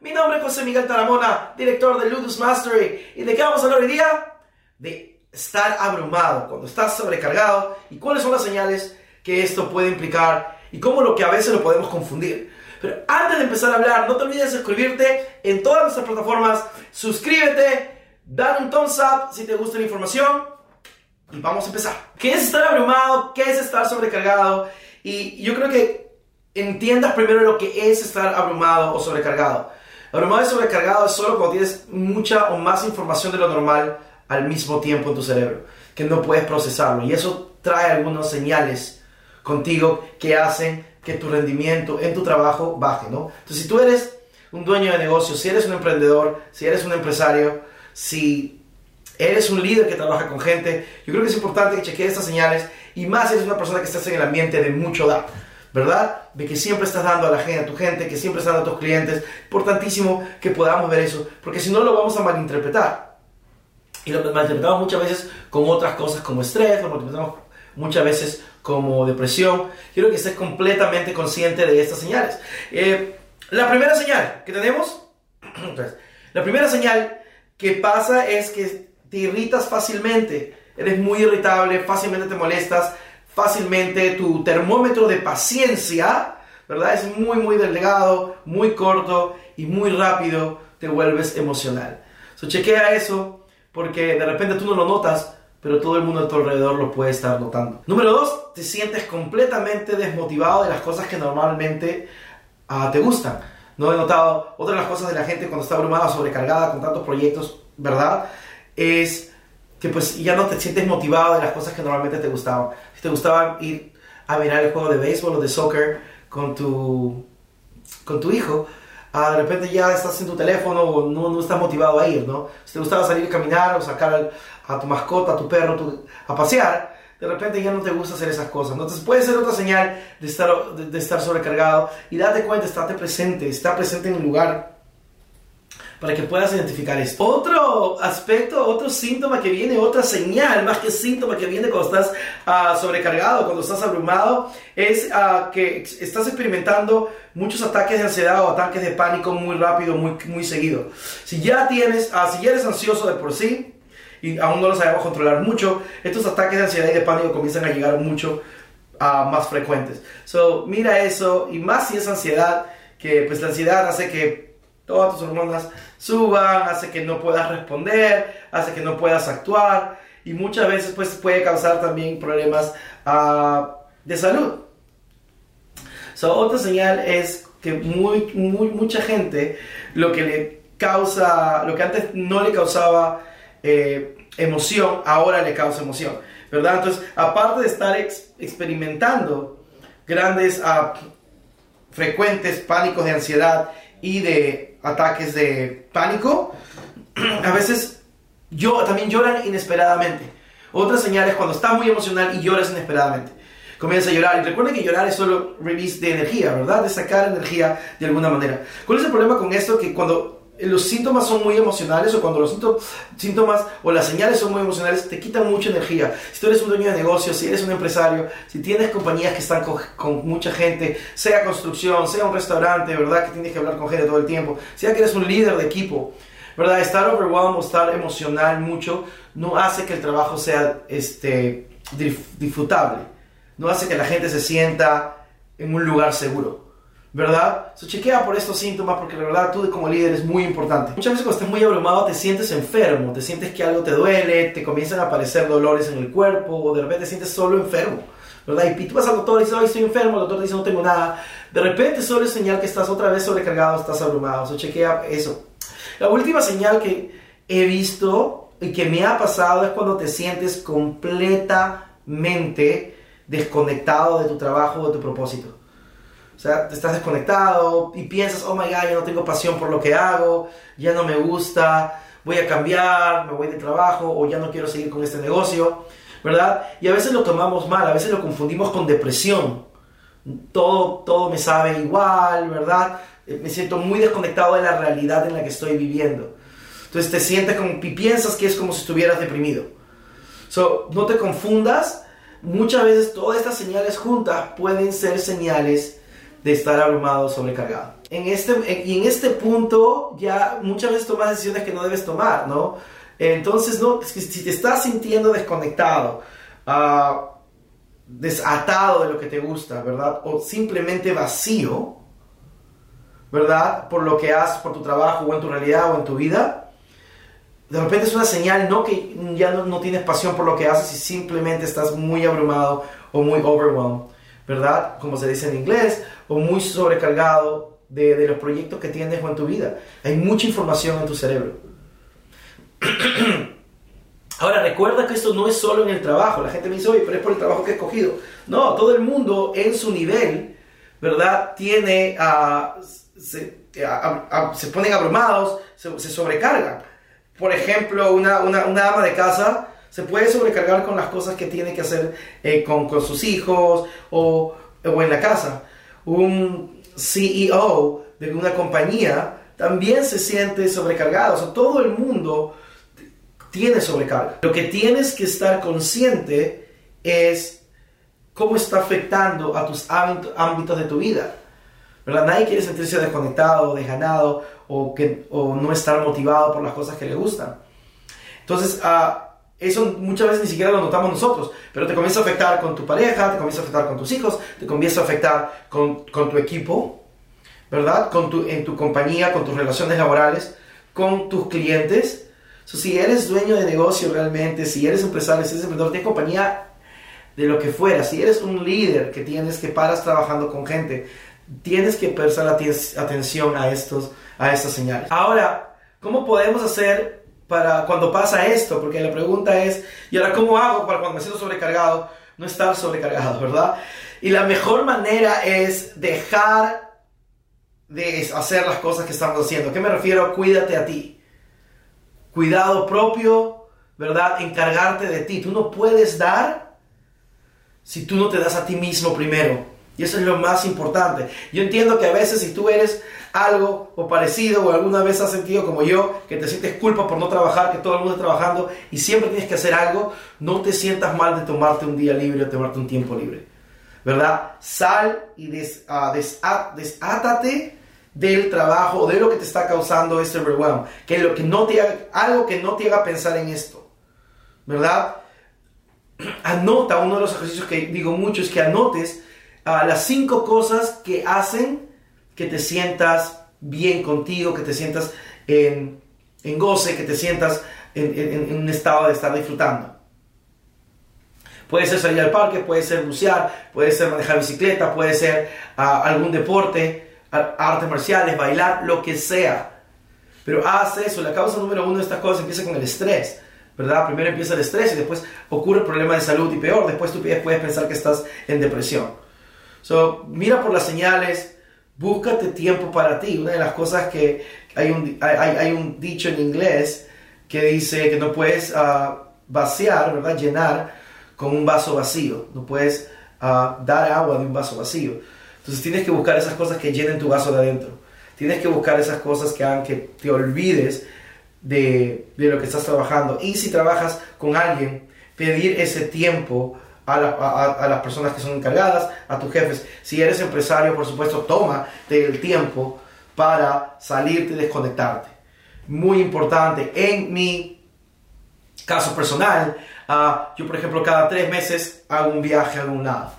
mi nombre es José Miguel Taramona, director de Ludus Mastery. ¿Y de qué vamos a hablar hoy día? De estar abrumado, cuando estás sobrecargado y cuáles son las señales que esto puede implicar y cómo lo que a veces lo podemos confundir. Pero antes de empezar a hablar, no te olvides de suscribirte en todas nuestras plataformas. Suscríbete, dale un thumbs up si te gusta la información y vamos a empezar. ¿Qué es estar abrumado? ¿Qué es estar sobrecargado? Y yo creo que entiendas primero lo que es estar abrumado o sobrecargado. Abrumado y sobrecargado es solo cuando tienes mucha o más información de lo normal al mismo tiempo en tu cerebro, que no puedes procesarlo. Y eso trae algunas señales contigo que hacen que tu rendimiento en tu trabajo baje, ¿no? Entonces, si tú eres un dueño de negocio, si eres un emprendedor, si eres un empresario, si eres un líder que trabaja con gente, yo creo que es importante que chequees estas señales y más si eres una persona que estás en el ambiente de mucho dar. ¿Verdad? De que siempre estás dando a la gente, a tu gente, que siempre estás dando a tus clientes. Importantísimo que podamos ver eso, porque si no lo vamos a malinterpretar. Y lo malinterpretamos muchas veces con otras cosas como estrés, lo malinterpretamos muchas veces como depresión. Quiero que estés completamente consciente de estas señales. Eh, la primera señal que tenemos, la primera señal que pasa es que te irritas fácilmente, eres muy irritable, fácilmente te molestas, fácilmente tu termómetro de paciencia, ¿verdad? Es muy, muy delgado, muy corto y muy rápido te vuelves emocional. So, chequea eso porque de repente tú no lo notas, pero todo el mundo a tu alrededor lo puede estar notando. Número dos, te sientes completamente desmotivado de las cosas que normalmente uh, te gustan. No he notado, otra de las cosas de la gente cuando está abrumada, sobrecargada con tantos proyectos, ¿verdad? Es que pues ya no te sientes motivado de las cosas que normalmente te gustaban. Si te gustaba ir a mirar el juego de béisbol o de soccer con tu, con tu hijo, ah, de repente ya estás en tu teléfono o no, no estás motivado a ir, ¿no? Si te gustaba salir a caminar o sacar a tu mascota, a tu perro a pasear, de repente ya no te gusta hacer esas cosas. Entonces puede ser otra señal de estar, de estar sobrecargado y date cuenta, estate presente, está presente en el lugar para que puedas identificar esto. Otro aspecto, otro síntoma que viene, otra señal, más que síntoma que viene cuando estás uh, sobrecargado, cuando estás abrumado, es uh, que estás experimentando muchos ataques de ansiedad o ataques de pánico muy rápido, muy, muy seguido. Si ya tienes, uh, si ya eres ansioso de por sí, y aún no lo sabemos controlar mucho, estos ataques de ansiedad y de pánico comienzan a llegar mucho más frecuentes. So, mira eso, y más si es ansiedad, que pues la ansiedad hace que todas tus hormonas suban, hace que no puedas responder, hace que no puedas actuar y muchas veces pues puede causar también problemas uh, de salud. So, otra señal es que muy, mucha gente lo que le causa, lo que antes no le causaba eh, emoción, ahora le causa emoción, ¿verdad? Entonces, aparte de estar ex experimentando grandes, uh, frecuentes pánicos de ansiedad y de ataques de pánico, a veces yo, también lloran inesperadamente. Otra señal es cuando estás muy emocional y lloras inesperadamente. Comienza a llorar. Y recuerden que llorar es solo release de energía, ¿verdad? De sacar energía de alguna manera. ¿Cuál es el problema con esto? Que cuando los síntomas son muy emocionales o cuando los síntomas o las señales son muy emocionales, te quitan mucha energía. Si tú eres un dueño de negocio, si eres un empresario, si tienes compañías que están con, mucha gente, sea construcción, sea un restaurante, ¿verdad? Que tienes que hablar con gente todo el tiempo, sea que eres un líder de equipo, ¿verdad? Estar overwhelmed o estar emocional mucho no hace que el trabajo sea este, disfrutable, no hace que la gente se sienta en un lugar seguro. ¿Verdad? So, chequea por estos síntomas porque la verdad tú como líder es muy importante. Muchas veces cuando estás muy abrumado te sientes enfermo, te sientes que algo te duele, te comienzan a aparecer dolores en el cuerpo o de repente te sientes solo enfermo, ¿verdad? Y tú vas al doctor y dices, ay, estoy enfermo, el doctor dice, no tengo nada. De repente solo es señal que estás otra vez sobrecargado, estás abrumado. So, chequea eso. La última señal que he visto y que me ha pasado es cuando te sientes completamente desconectado de tu trabajo o de tu propósito. O sea, te estás desconectado y piensas, oh my god, ya no tengo pasión por lo que hago, ya no me gusta, voy a cambiar, me voy de trabajo o ya no quiero seguir con este negocio, ¿verdad? Y a veces lo tomamos mal, a veces lo confundimos con depresión. Todo, todo me sabe igual, ¿verdad? Eh, me siento muy desconectado de la realidad en la que estoy viviendo. Entonces te sientes como y piensas que es como si estuvieras deprimido. So, no te confundas. Muchas veces todas estas señales juntas pueden ser señales de estar abrumado, sobrecargado. En este, y en este punto ya muchas veces tomas decisiones que no debes tomar, ¿no? Entonces, no, si te estás sintiendo desconectado, uh, desatado de lo que te gusta, ¿verdad? O simplemente vacío, ¿verdad? Por lo que haces, por tu trabajo o en tu realidad o en tu vida, de repente es una señal no que ya no, no tienes pasión por lo que haces y simplemente estás muy abrumado o muy overwhelmed. ¿Verdad? Como se dice en inglés, o muy sobrecargado de, de los proyectos que tienes o en tu vida. Hay mucha información en tu cerebro. Ahora, recuerda que esto no es solo en el trabajo. La gente me dice, oye, pero es por el trabajo que he escogido. No, todo el mundo en su nivel, ¿verdad? Tiene, uh, se, uh, uh, se, ponen abrumados, se, se, sobrecargan. Por ejemplo, una, una, una ama de casa se puede sobrecargar con las cosas que tiene que hacer eh, con, con, sus hijos o, o, en la casa. Un CEO de una compañía también se siente sobrecargado. O sea, todo el mundo tiene sobrecarga. Lo que tienes que estar consciente es cómo está afectando a tus ámbitos de tu vida. ¿verdad? Nadie quiere sentirse desconectado, desganado o, que, o no estar motivado por las cosas que le gustan. Entonces, uh, eso muchas veces ni siquiera lo notamos nosotros, pero te comienza a afectar con tu pareja, te comienza a afectar con tus hijos, te comienza a afectar con, con tu equipo, ¿verdad? Con tu, en tu compañía, con tus relaciones laborales, con tus clientes. si eres dueño de negocio realmente, si eres empresario, si eres emprendedor, tienes compañía de lo que fuera, si eres un líder que tienes que paras trabajando con gente, tienes que prestar atención a, estos, a estas señales. Ahora, ¿cómo podemos hacer para cuando pasa esto, porque la pregunta es, ¿y ahora cómo hago para cuando me siento sobrecargado no estar sobrecargado, verdad? Y la mejor manera es dejar de hacer las cosas que estamos haciendo. ¿Qué me refiero? Cuídate a ti. Cuidado propio, ¿verdad? Encargarte de ti. Tú no puedes dar si tú no te das a ti mismo primero. Y eso es lo más importante. Yo entiendo que a veces si tú eres algo o parecido o alguna vez has sentido como yo, que te sientes culpa por no trabajar, que todo el mundo está trabajando y siempre tienes que hacer algo, no te sientas mal de tomarte un día libre o tomarte un tiempo libre. ¿Verdad? Sal y des, uh, desátate del trabajo de lo que te está causando este overwhelm. Que lo que no te haga, algo que no te haga pensar en esto. ¿Verdad? Anota, uno de los ejercicios que digo mucho es que anotes las cinco cosas que hacen que te sientas bien contigo, que te sientas en, en goce, que te sientas en, en, en, un estado de estar disfrutando. Puede ser salir al parque, puede ser bucear, puede ser manejar bicicleta, puede ser uh, algún deporte, artes marciales, bailar, lo que sea. Pero haz eso. La causa número uno de estas cosas empieza con el estrés. ¿verdad? Primero empieza el estrés y después ocurre el problema de salud y peor, después tú puedes pensar que estás en depresión. So, mira por las señales, búscate tiempo para ti. Una de las cosas que hay un, hay, hay un dicho en inglés que dice que no puedes uh, vaciar, ¿verdad? Llenar con un vaso vacío. No puedes uh, dar agua de un vaso vacío. Entonces tienes que buscar esas cosas que llenen tu vaso de adentro. Tienes que buscar esas cosas que hagan que te olvides de, de lo que estás trabajando. Y si trabajas con alguien, pedir ese tiempo a, las personas que son encargadas, a tus jefes. Si eres empresario, por supuesto, toma el tiempo para salirte y desconectarte. Muy importante. En mi caso personal, uh, yo por ejemplo cada tres meses hago un viaje a algún lado,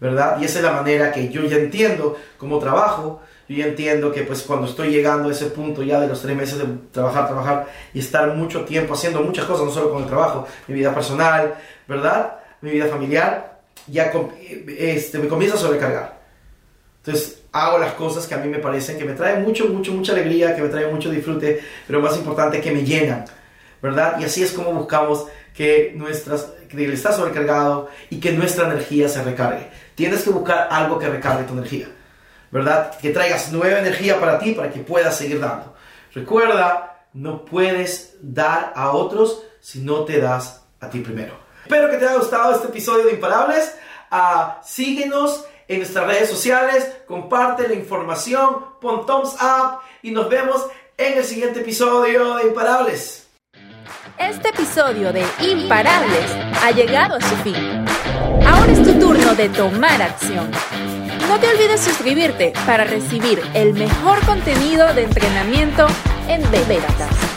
¿verdad? Y esa es la manera que yo ya entiendo cómo trabajo. Yo ya entiendo que pues cuando estoy llegando a ese punto ya de los tres meses de trabajar, trabajar y estar mucho tiempo haciendo muchas cosas, no solo con el trabajo, mi vida personal, ¿verdad? Mi vida familiar, ya este, me comienza a sobrecargar. Entonces hago las cosas que a mí me parecen que me traen mucho, mucho, mucha alegría, que me traen mucho disfrute, pero más importante, que me llenan, ¿verdad? Y así es como buscamos que, nuestras, que él está sobrecargado y que nuestra energía se recargue. Tienes que buscar algo que recargue tu energía, ¿verdad? Que traigas nueva energía para ti, para que puedas seguir dando. Recuerda, no puedes dar a otros si no te das a ti primero. Espero que te haya gustado este episodio de Imparables. Ah, síguenos en nuestras redes sociales, comparte la información, pon thumbs up y nos vemos en el siguiente episodio de Imparables. Este episodio de Imparables ha llegado a su fin. Ahora es tu turno de tomar acción. No te olvides suscribirte para recibir el mejor contenido de entrenamiento en Bebetas.